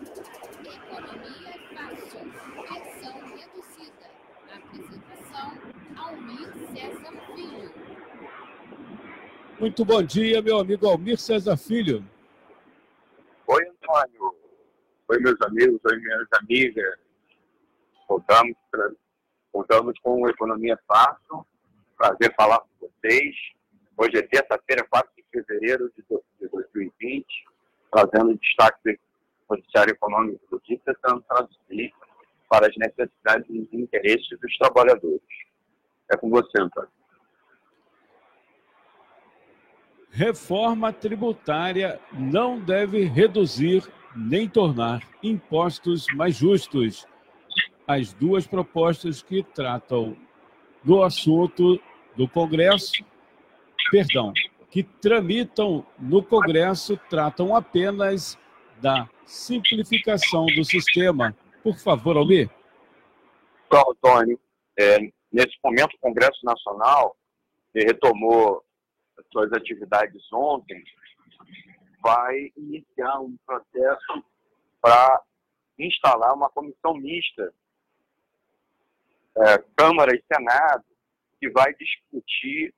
Economia Fácil, versão reduzida. Apresentação, Almir César Filho. Muito bom dia, meu amigo Almir César Filho. Oi, Antônio. Oi, meus amigos, oi, minhas amigas. Voltamos, pra, voltamos com Economia Fácil. Prazer falar com vocês. Hoje é terça-feira, 4 de fevereiro de 2020, trazendo destaque do Noticiário Econômico do dia, tentando traduzir para as necessidades e interesses dos trabalhadores. É com você, Antônio. Reforma tributária não deve reduzir nem tornar impostos mais justos. As duas propostas que tratam do assunto do Congresso perdão, que tramitam no Congresso tratam apenas da simplificação do sistema. Por favor, Almir. Então, Antônio, é, nesse momento o Congresso Nacional retomou suas atividades ontem, vai iniciar um processo para instalar uma comissão mista, é, Câmara e Senado, que vai discutir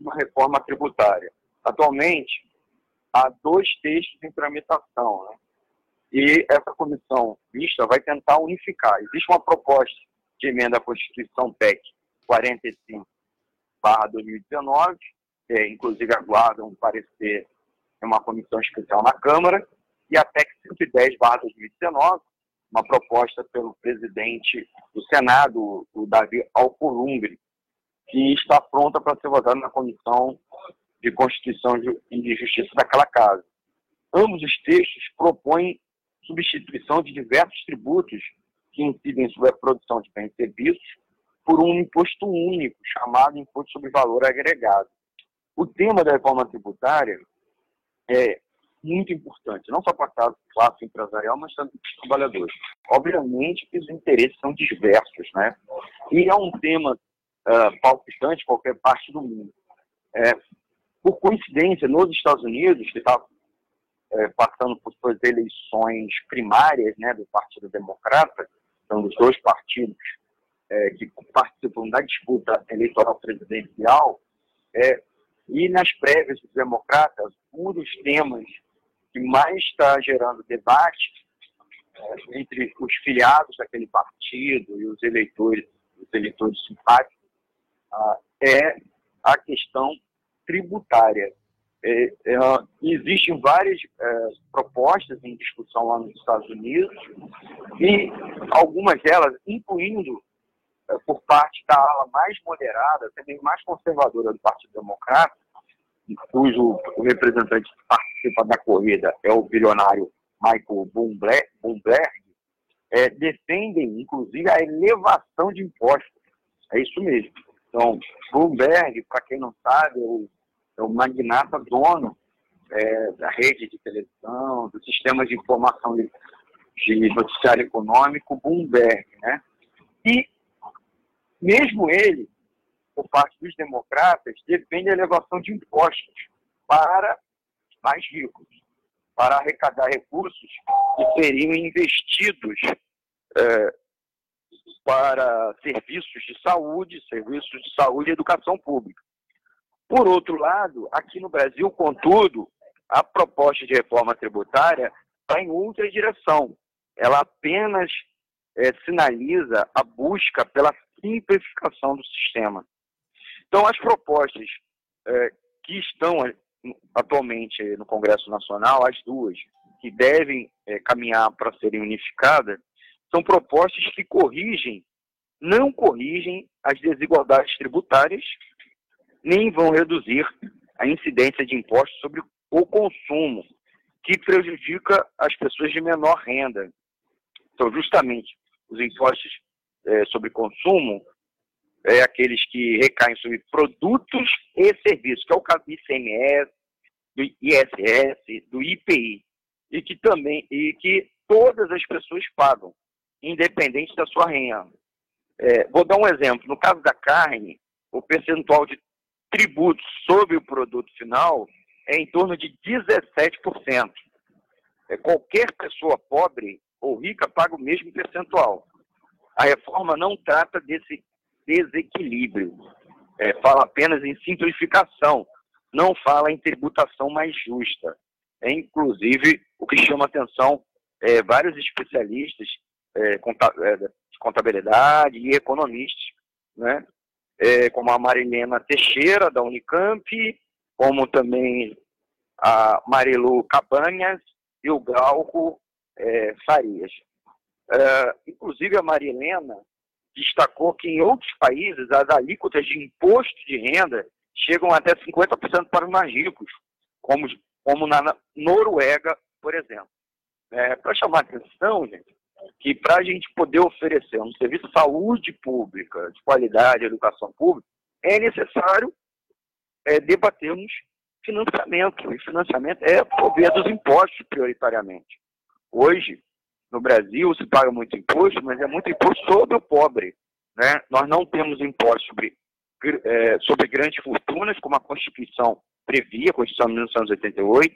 uma reforma tributária. Atualmente, há dois textos em tramitação, né? e essa comissão mista vai tentar unificar. Existe uma proposta de emenda à Constituição PEC 45 2019, que inclusive aguarda um parecer em uma comissão especial na Câmara, e a PEC 110 2019, uma proposta pelo presidente do Senado, o Davi Alcolumbre, que está pronta para ser votada na Comissão de Constituição e de Justiça daquela casa. Ambos os textos propõem substituição de diversos tributos que incidem sobre a produção de bens e serviços por um imposto único, chamado Imposto sobre Valor Agregado. O tema da reforma tributária é muito importante, não só para a classe empresarial, mas também para os trabalhadores. Obviamente que os interesses são diversos, né? E é um tema uh, palpitante em qualquer parte do mundo. É, por coincidência, nos Estados Unidos, que está é, passando por suas eleições primárias né, do Partido Democrata, são dos dois partidos é, que participam da disputa eleitoral presidencial, é, e nas prévias dos democratas, um dos temas que mais está gerando debate é, entre os filiados daquele partido e os eleitores, os eleitores simpáticos ah, é a questão tributária. É, é, existem várias é, propostas em discussão lá nos Estados Unidos e algumas delas, incluindo é, por parte da ala mais moderada, também mais conservadora do Partido Democrata, cujo representante que participa da corrida é o bilionário Michael Bloomberg, é, defendem, inclusive, a elevação de impostos. É isso mesmo. Então, Bloomberg, para quem não sabe, é o, é o magnata dono é, da rede de televisão, do sistema de informação de, de noticiário econômico, Bloomberg, né? E mesmo ele, por parte dos democratas, defende a elevação de impostos para mais ricos, para arrecadar recursos que seriam investidos é, para serviços de saúde, serviços de saúde e educação pública. Por outro lado, aqui no Brasil, contudo, a proposta de reforma tributária está em outra direção. Ela apenas é, sinaliza a busca pela simplificação do sistema. Então, as propostas é, que estão atualmente no Congresso Nacional, as duas, que devem é, caminhar para serem unificadas, são propostas que corrigem, não corrigem as desigualdades tributárias, nem vão reduzir a incidência de impostos sobre o consumo, que prejudica as pessoas de menor renda. Então, justamente, os impostos é, sobre consumo é aqueles que recaem sobre produtos e serviços, que é o caso do ICMS, do ISS, do IPI, e que também e que todas as pessoas pagam independente da sua renda. É, vou dar um exemplo. No caso da carne, o percentual de tributos sobre o produto final é em torno de 17%. é, qualquer pessoa pobre ou rica paga o mesmo percentual. A reforma não trata desse desequilíbrio, é, fala apenas em simplificação, não fala em tributação mais justa. É, inclusive, o que chama atenção é, vários especialistas é, é, de contabilidade e economistas, né? É, como a Marilena Teixeira, da Unicamp, como também a Marilu Cabanhas e o Glauco é, Farias. É, inclusive, a Marilena destacou que em outros países as alíquotas de imposto de renda chegam até 50% para os mais ricos, como, como na Noruega, por exemplo. É, para chamar atenção, gente, que para a gente poder oferecer um serviço de saúde pública, de qualidade, educação pública, é necessário é, debatermos financiamento. E financiamento é via dos impostos, prioritariamente. Hoje, no Brasil, se paga muito imposto, mas é muito imposto sobre o pobre. Né? Nós não temos imposto sobre, é, sobre grandes fortunas, como a Constituição previa, a Constituição de 1988.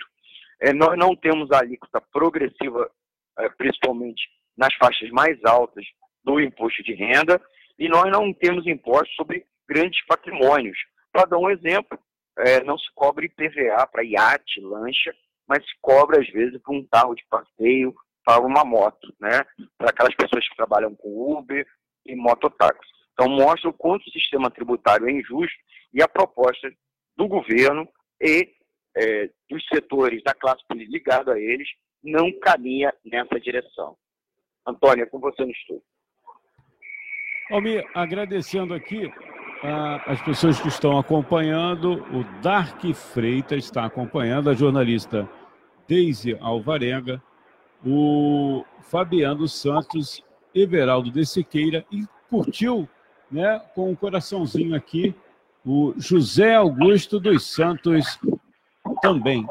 É, nós não temos alíquota progressiva, é, principalmente nas faixas mais altas do imposto de renda, e nós não temos imposto sobre grandes patrimônios. Para dar um exemplo, é, não se cobra IPVA para iate, lancha, mas se cobra às vezes para um carro de passeio, para uma moto, né? Para aquelas pessoas que trabalham com Uber e mototáxi. Então mostra o quanto o sistema tributário é injusto e a proposta do governo e é, dos setores da classe política ligado a eles não caminha nessa direção. Antônia, com você no estúdio. Almir, agradecendo aqui ah, as pessoas que estão acompanhando, o Dark Freitas está acompanhando, a jornalista Deise Alvarenga, o Fabiano Santos, Everaldo de Siqueira e curtiu né, com um coraçãozinho aqui o José Augusto dos Santos também.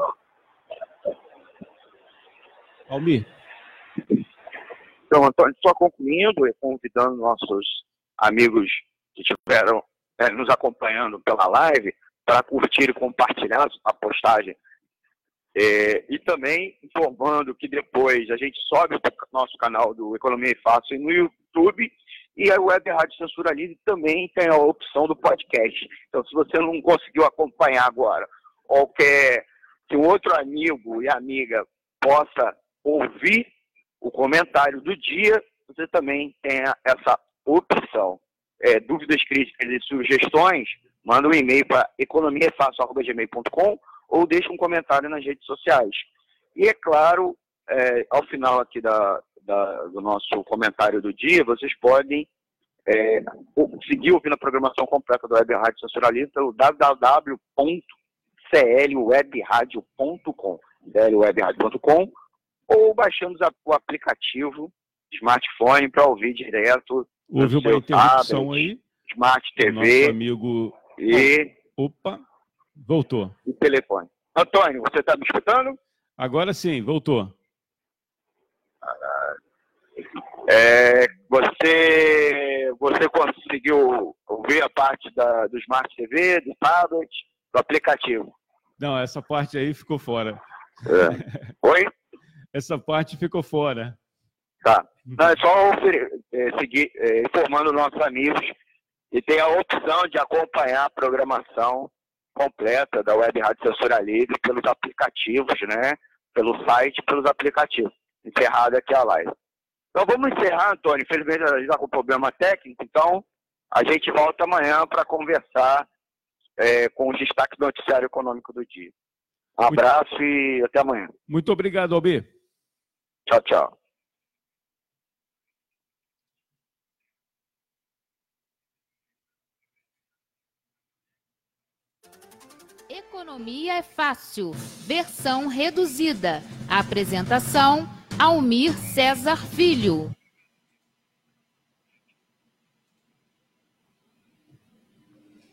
Almir. Antônio, só concluindo e convidando nossos amigos que estiveram é, nos acompanhando pela live para curtir e compartilhar a postagem. É, e também informando que depois a gente sobe o nosso canal do Economia e Fácil no YouTube e a Web Rádio Censura Livre também tem a opção do podcast. Então, se você não conseguiu acompanhar agora, ou quer que um outro amigo e amiga possa ouvir o comentário do dia, você também tenha essa opção. É, dúvidas, críticas e sugestões, manda um e-mail para economiafácil.gmail.com ou deixa um comentário nas redes sociais. E é claro, é, ao final aqui da, da, do nosso comentário do dia, vocês podem é, seguir ouvindo a programação completa do Web Rádio Censuralista pelo www.clwebradio.com clwebradio.com ou baixamos o aplicativo smartphone para ouvir direto. Houve uma interrupção tablet, aí. Smart TV. Nosso amigo. E. Opa, voltou. E telefone. Antônio, você está me escutando? Agora sim, voltou. É, você, você conseguiu ouvir a parte da, do Smart TV, do tablet, do aplicativo? Não, essa parte aí ficou fora. É. Oi? Essa parte ficou fora. Tá. Não, é só é, seguir é, informando nossos amigos e tem a opção de acompanhar a programação completa da Web Rádio Censura Livre pelos aplicativos, né? Pelo site pelos aplicativos. Encerrada aqui a live. Então vamos encerrar, Antônio. Infelizmente a gente está com problema técnico, então a gente volta amanhã para conversar é, com os destaques do noticiário econômico do dia. Um abraço Muito... e até amanhã. Muito obrigado, Albi. Tchau, tchau. Economia é fácil, versão reduzida. Apresentação: Almir César Filho.